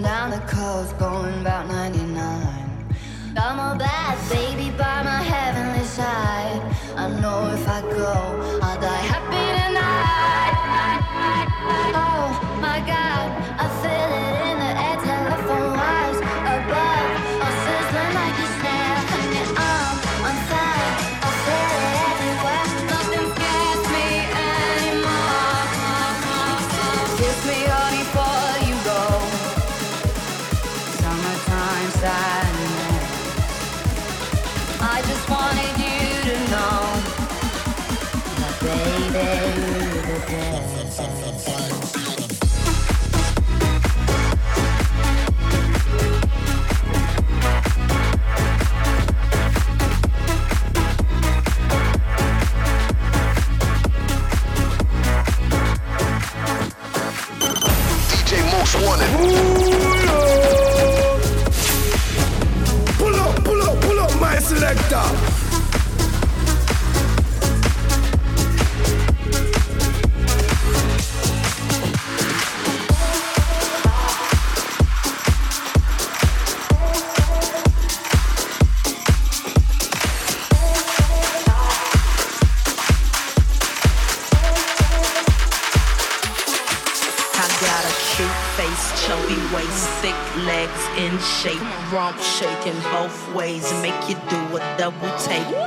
Down the coast, going about 99.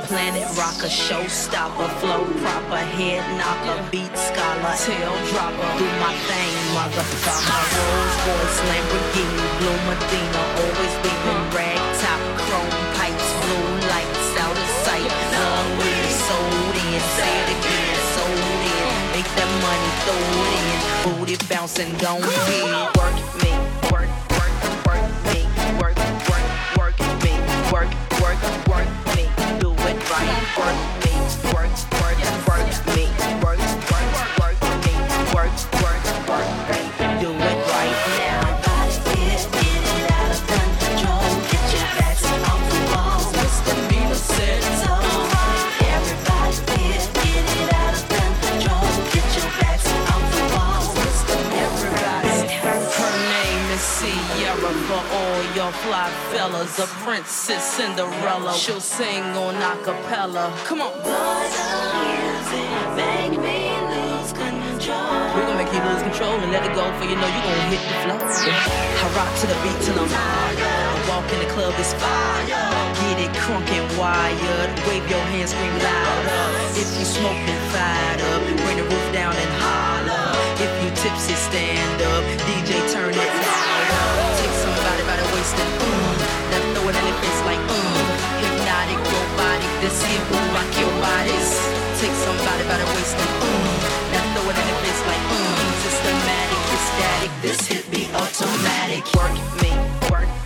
Planet rocker, showstopper, flow proper, head knocker, beat scholar, tail dropper, do my thing, motherfucker. Rolls Royce, Lamborghini, blue Medina, always beaming, rag top, chrome pipes, blue lights out of sight. Love it, sold in, say it again, sold in, make that money, throw it in, booty bouncing, gon' be work, fly fellas. A princess Cinderella. She'll sing on acapella. Come on. We gon' make you lose control and let it go for you know you gon' hit the floor. I rock to the beat till I'm I walk in the club, it's fire. Get it crunk and wired. Wave your hands, scream louder. If you smoke, smoking, fired up. Bring the roof down and holler. If you tipsy, stand up. DJ, turn it louder. The waist and mm. Now throw it in their face like mm. Hypnotic, robotic. This here will rock your bodies. Take somebody by the waist and mm. Now throw it in their face like mm. Systematic, ecstatic. This hit be automatic. Work me, work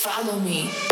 Follow me.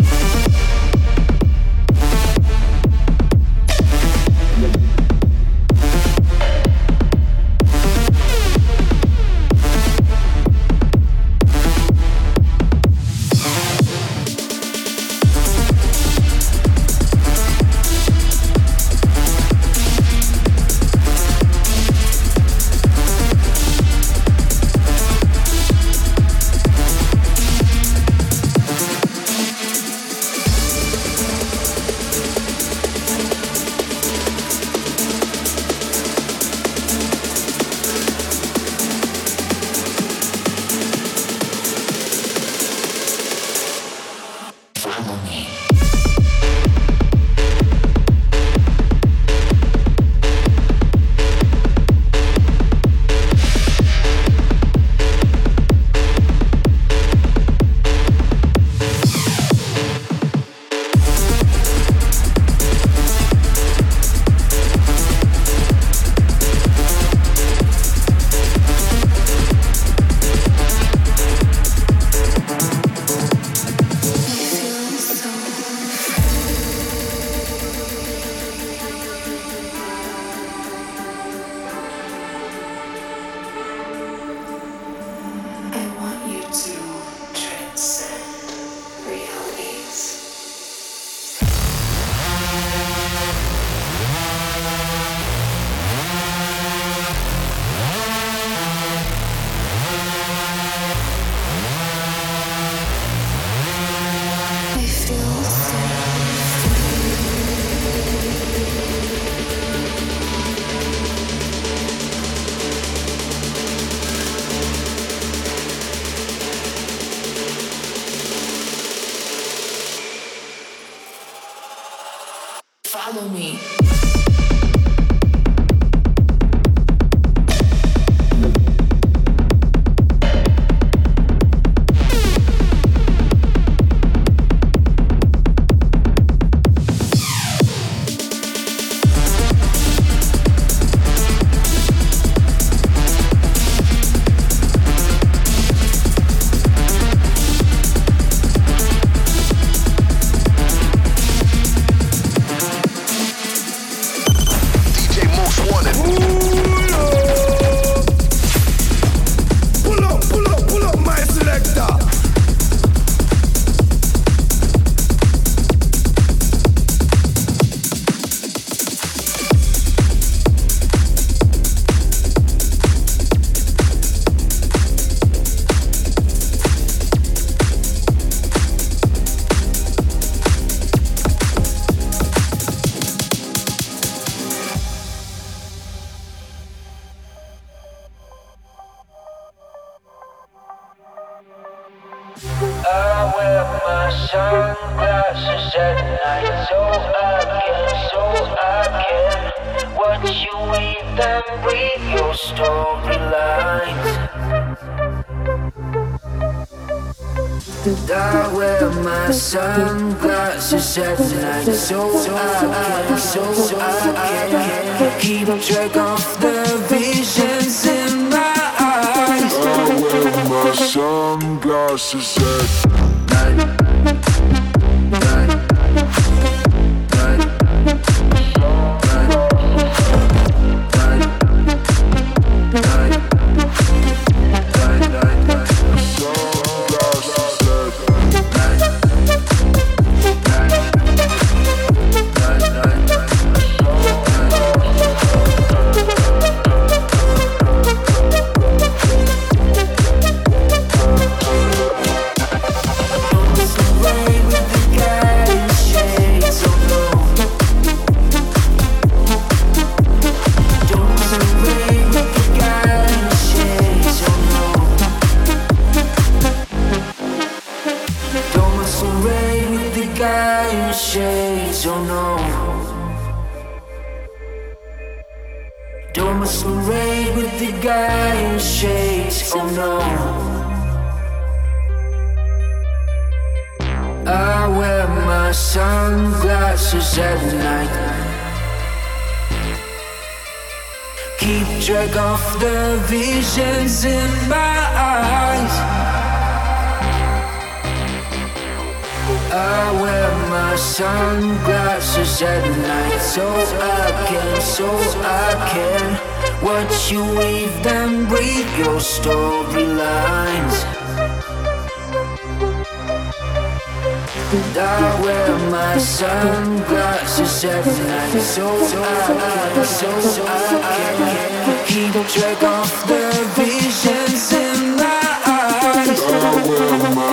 Sunglasses at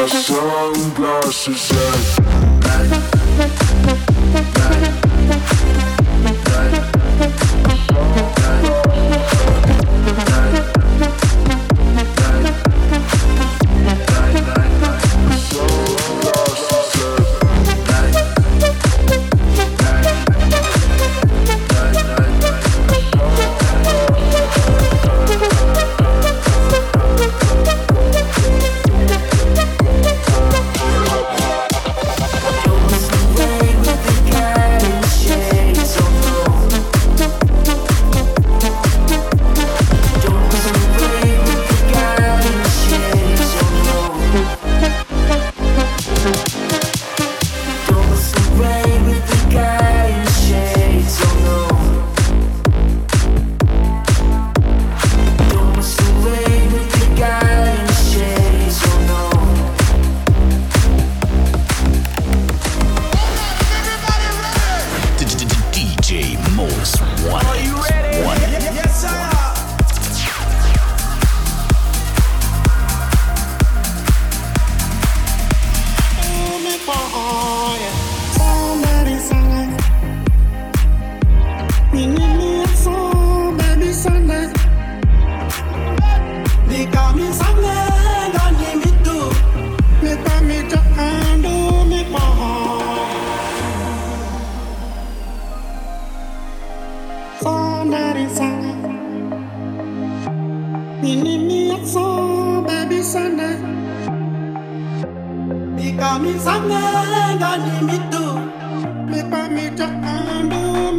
sunglasses at night.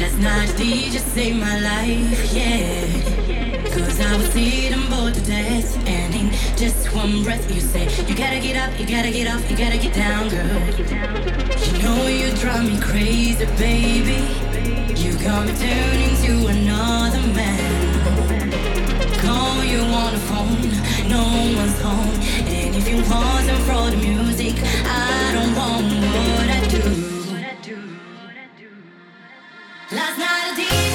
Last night DJ saved my life, yeah. Cause I was eating bored to death. And in just one breath, you say, You gotta get up, you gotta get off, you gotta get down, girl. You know you drive me crazy, baby. You got me turning to another man. Call you on the phone, no one's home. And if you wasn't for the music, I don't want was not a deal.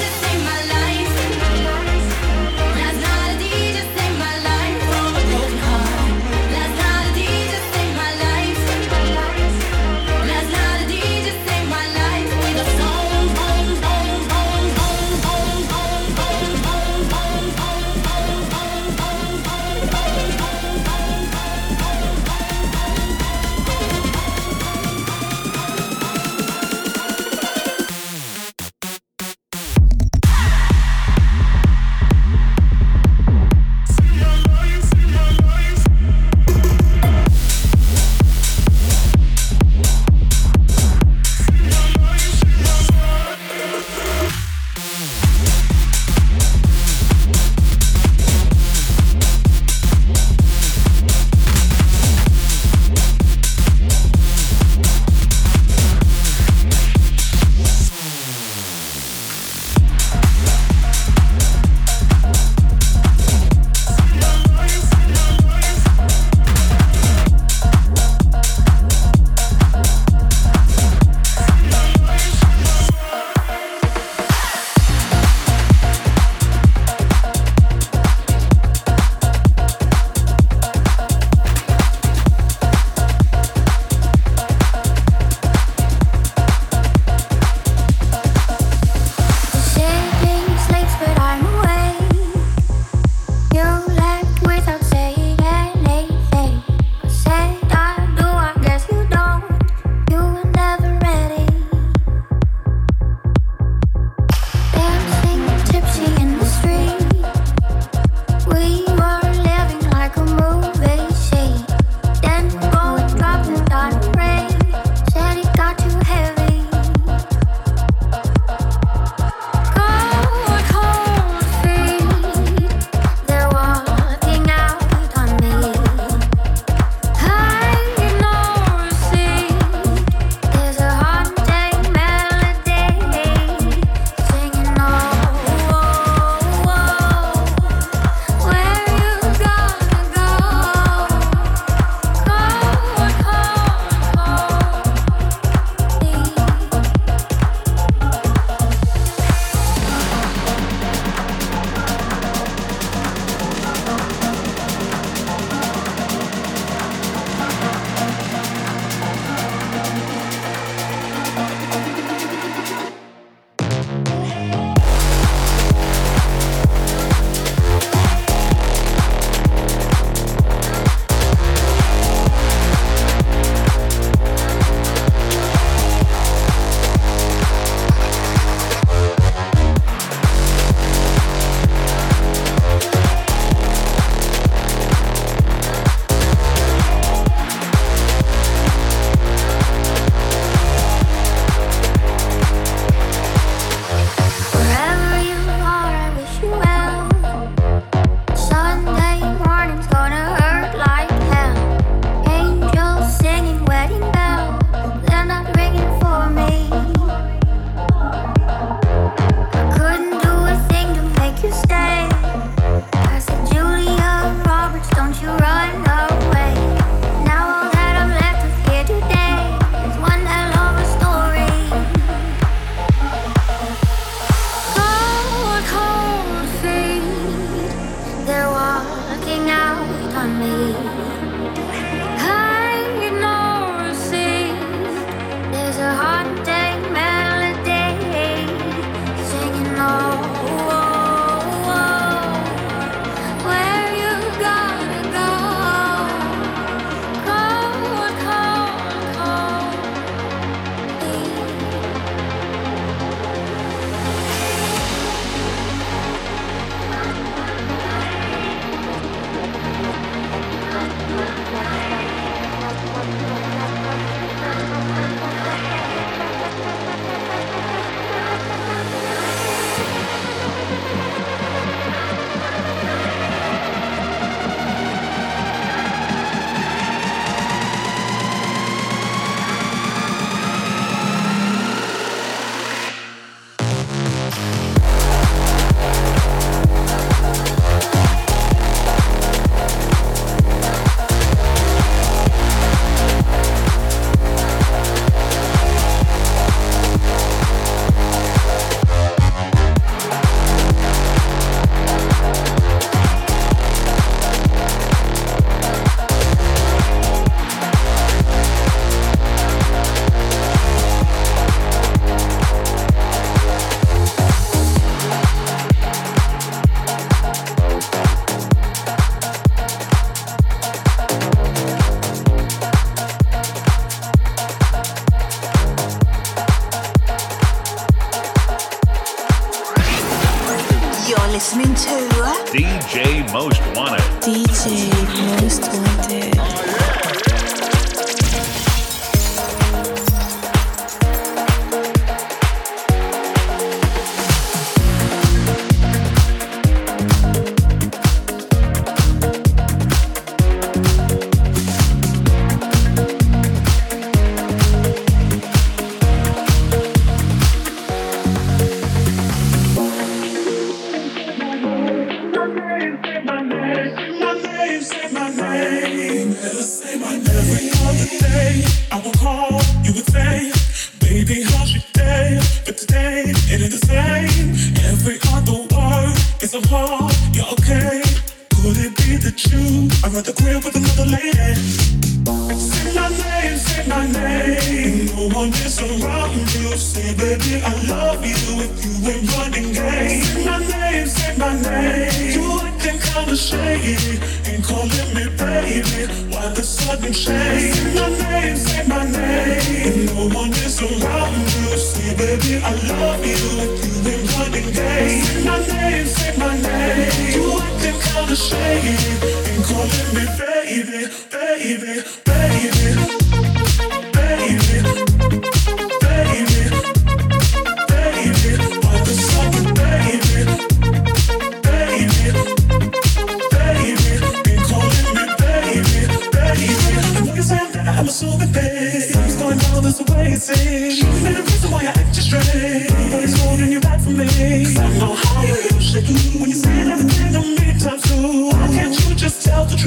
'Cause I know how you do when you say everything to me times two.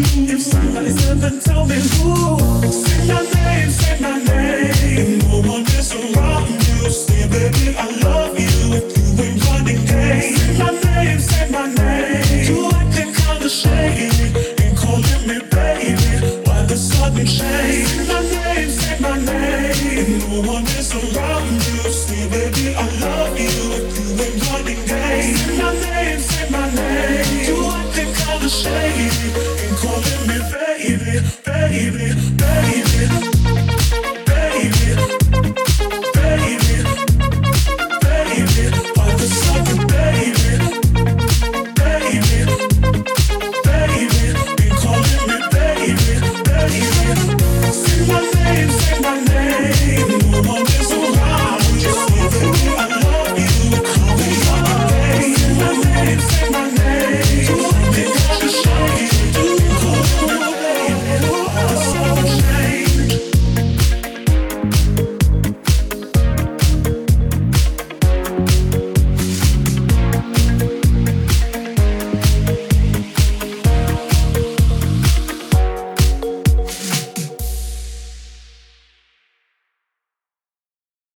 If somebody's in, then me. Say my name, say my name. No one is around you. Say, baby, I love you if you ain't running game. Say my name, say my name. You acting kinda shady, ain't calling me baby. Why the sudden change? Say my name, say my name. No one is around you. Say, baby, I love you if you ain't running game. Say my name, say my name. You acting kinda shady,